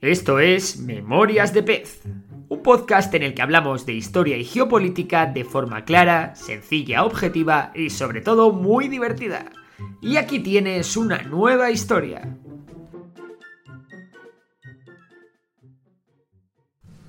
Esto es Memorias de Pez, un podcast en el que hablamos de historia y geopolítica de forma clara, sencilla, objetiva y sobre todo muy divertida. Y aquí tienes una nueva historia.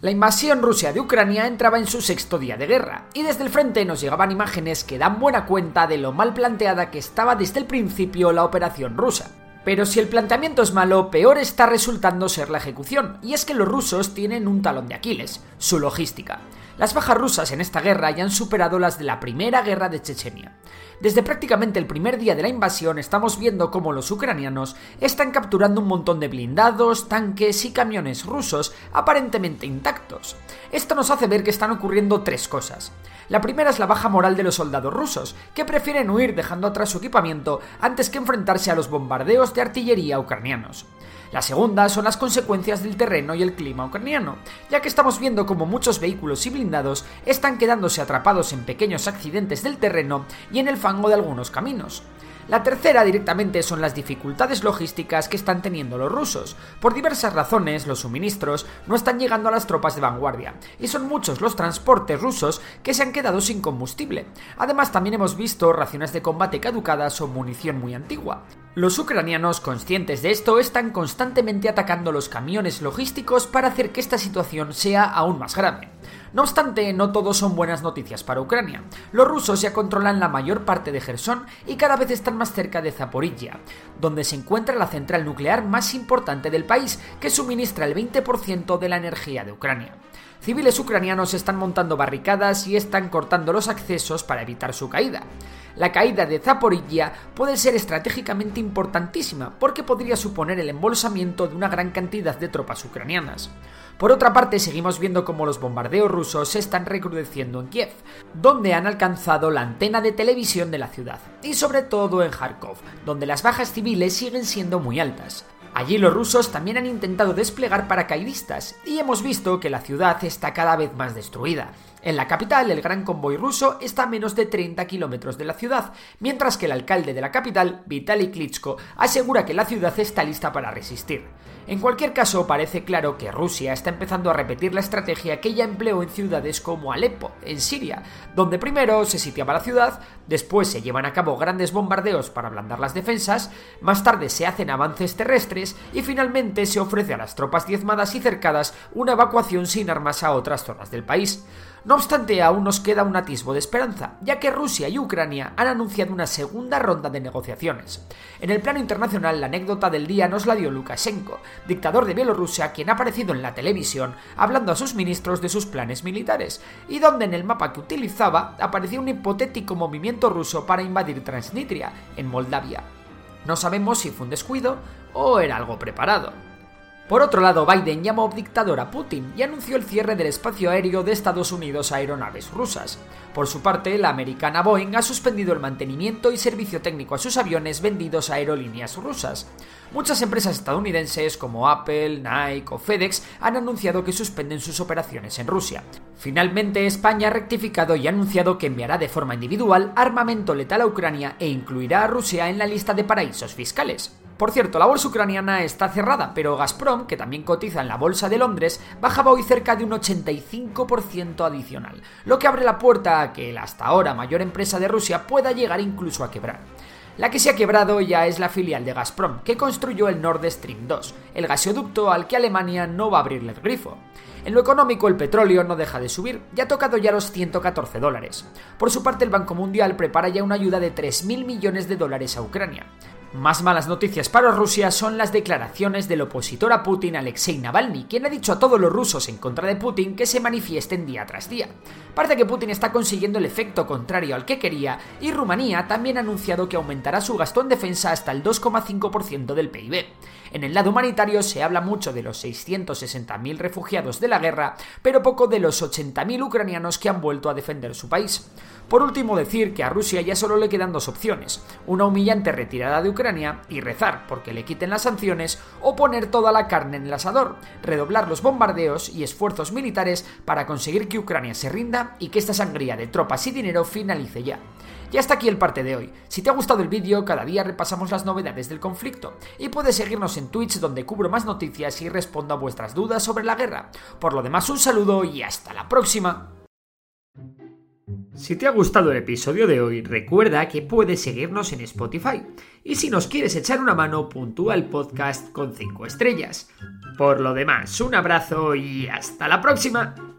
La invasión rusa de Ucrania entraba en su sexto día de guerra, y desde el frente nos llegaban imágenes que dan buena cuenta de lo mal planteada que estaba desde el principio la operación rusa. Pero si el planteamiento es malo, peor está resultando ser la ejecución, y es que los rusos tienen un talón de Aquiles, su logística. Las bajas rusas en esta guerra ya han superado las de la primera guerra de Chechenia. Desde prácticamente el primer día de la invasión estamos viendo cómo los ucranianos están capturando un montón de blindados, tanques y camiones rusos aparentemente intactos. Esto nos hace ver que están ocurriendo tres cosas. La primera es la baja moral de los soldados rusos, que prefieren huir dejando atrás su equipamiento antes que enfrentarse a los bombardeos de artillería ucranianos. La segunda son las consecuencias del terreno y el clima ucraniano, ya que estamos viendo como muchos vehículos y blindados están quedándose atrapados en pequeños accidentes del terreno y en el fango de algunos caminos. La tercera directamente son las dificultades logísticas que están teniendo los rusos. Por diversas razones, los suministros no están llegando a las tropas de vanguardia, y son muchos los transportes rusos que se han quedado sin combustible. Además, también hemos visto raciones de combate caducadas o munición muy antigua. Los ucranianos, conscientes de esto, están constantemente atacando los camiones logísticos para hacer que esta situación sea aún más grave. No obstante, no todo son buenas noticias para Ucrania. Los rusos ya controlan la mayor parte de Gerson y cada vez están más cerca de Zaporilla, donde se encuentra la central nuclear más importante del país, que suministra el 20% de la energía de Ucrania. Civiles ucranianos están montando barricadas y están cortando los accesos para evitar su caída. La caída de Zaporilla puede ser estratégicamente importantísima porque podría suponer el embolsamiento de una gran cantidad de tropas ucranianas. Por otra parte, seguimos viendo cómo los bombardeos rusos se están recrudeciendo en Kiev, donde han alcanzado la antena de televisión de la ciudad, y sobre todo en Kharkov, donde las bajas civiles siguen siendo muy altas. Allí los rusos también han intentado desplegar paracaidistas y hemos visto que la ciudad está cada vez más destruida. En la capital, el gran convoy ruso está a menos de 30 kilómetros de la ciudad, mientras que el alcalde de la capital, Vitaly Klitschko, asegura que la ciudad está lista para resistir. En cualquier caso, parece claro que Rusia está empezando a repetir la estrategia que ya empleó en ciudades como Alepo, en Siria, donde primero se sitiaba la ciudad, después se llevan a cabo grandes bombardeos para ablandar las defensas, más tarde se hacen avances terrestres y finalmente se ofrece a las tropas diezmadas y cercadas una evacuación sin armas a otras zonas del país. No obstante, aún nos queda un atisbo de esperanza, ya que Rusia y Ucrania han anunciado una segunda ronda de negociaciones. En el plano internacional, la anécdota del día nos la dio Lukashenko, dictador de Bielorrusia, quien ha aparecido en la televisión hablando a sus ministros de sus planes militares, y donde en el mapa que utilizaba aparecía un hipotético movimiento ruso para invadir Transnistria, en Moldavia. No sabemos si fue un descuido o era algo preparado. Por otro lado, Biden llamó dictador a Putin y anunció el cierre del espacio aéreo de Estados Unidos a aeronaves rusas. Por su parte, la americana Boeing ha suspendido el mantenimiento y servicio técnico a sus aviones vendidos a aerolíneas rusas. Muchas empresas estadounidenses como Apple, Nike o FedEx han anunciado que suspenden sus operaciones en Rusia. Finalmente, España ha rectificado y ha anunciado que enviará de forma individual armamento letal a Ucrania e incluirá a Rusia en la lista de paraísos fiscales. Por cierto, la bolsa ucraniana está cerrada, pero Gazprom, que también cotiza en la bolsa de Londres, bajaba hoy cerca de un 85% adicional, lo que abre la puerta a que la hasta ahora mayor empresa de Rusia pueda llegar incluso a quebrar. La que se ha quebrado ya es la filial de Gazprom, que construyó el Nord Stream 2, el gasoducto al que Alemania no va a abrirle el grifo. En lo económico, el petróleo no deja de subir y ha tocado ya los 114 dólares. Por su parte, el Banco Mundial prepara ya una ayuda de 3.000 millones de dólares a Ucrania. Más malas noticias para Rusia son las declaraciones del opositor a Putin Alexei Navalny, quien ha dicho a todos los rusos en contra de Putin que se manifiesten día tras día. Parece que Putin está consiguiendo el efecto contrario al que quería y Rumanía también ha anunciado que aumentará su gasto en defensa hasta el 2,5% del PIB. En el lado humanitario se habla mucho de los 660.000 refugiados de la guerra, pero poco de los 80.000 ucranianos que han vuelto a defender su país. Por último, decir que a Rusia ya solo le quedan dos opciones, una humillante retirada de Ucrania y rezar porque le quiten las sanciones o poner toda la carne en el asador, redoblar los bombardeos y esfuerzos militares para conseguir que Ucrania se rinda y que esta sangría de tropas y dinero finalice ya. Y hasta aquí el parte de hoy. Si te ha gustado el vídeo, cada día repasamos las novedades del conflicto y puedes seguirnos en Twitch donde cubro más noticias y respondo a vuestras dudas sobre la guerra. Por lo demás, un saludo y hasta la próxima. Si te ha gustado el episodio de hoy, recuerda que puedes seguirnos en Spotify. Y si nos quieres echar una mano, puntúa el podcast con 5 estrellas. Por lo demás, un abrazo y hasta la próxima.